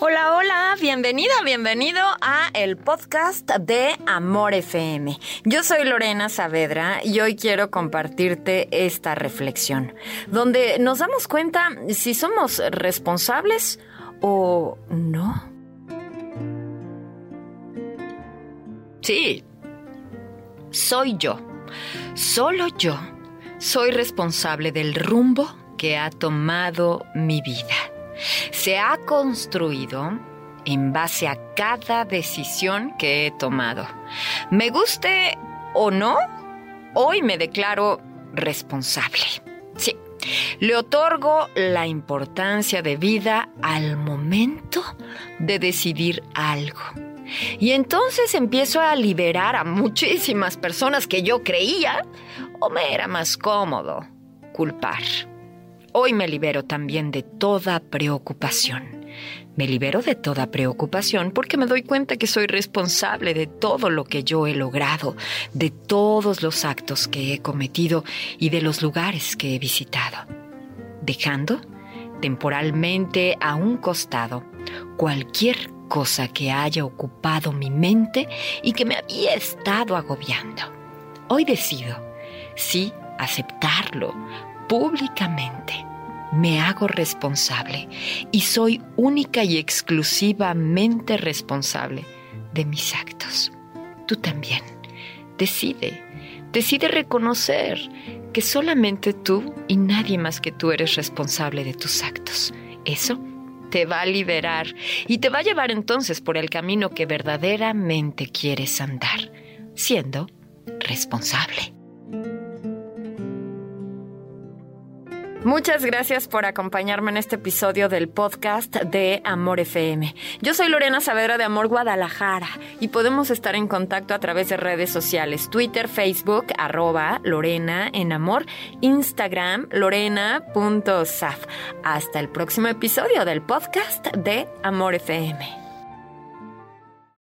Hola, hola, bienvenida, bienvenido a el podcast de Amor FM. Yo soy Lorena Saavedra y hoy quiero compartirte esta reflexión, donde nos damos cuenta si somos responsables o no. Sí, soy yo, solo yo, soy responsable del rumbo que ha tomado mi vida se ha construido en base a cada decisión que he tomado. Me guste o no, hoy me declaro responsable. Sí, le otorgo la importancia de vida al momento de decidir algo. Y entonces empiezo a liberar a muchísimas personas que yo creía o me era más cómodo culpar. Hoy me libero también de toda preocupación. Me libero de toda preocupación porque me doy cuenta que soy responsable de todo lo que yo he logrado, de todos los actos que he cometido y de los lugares que he visitado, dejando temporalmente a un costado cualquier cosa que haya ocupado mi mente y que me había estado agobiando. Hoy decido, sí, aceptarlo, públicamente. Me hago responsable y soy única y exclusivamente responsable de mis actos. Tú también. Decide, decide reconocer que solamente tú y nadie más que tú eres responsable de tus actos. Eso te va a liberar y te va a llevar entonces por el camino que verdaderamente quieres andar, siendo responsable. Muchas gracias por acompañarme en este episodio del podcast de Amor FM. Yo soy Lorena Saavedra de Amor Guadalajara y podemos estar en contacto a través de redes sociales, Twitter, Facebook, arroba Lorena en Amor, Instagram, lorena.saf. Hasta el próximo episodio del podcast de Amor FM.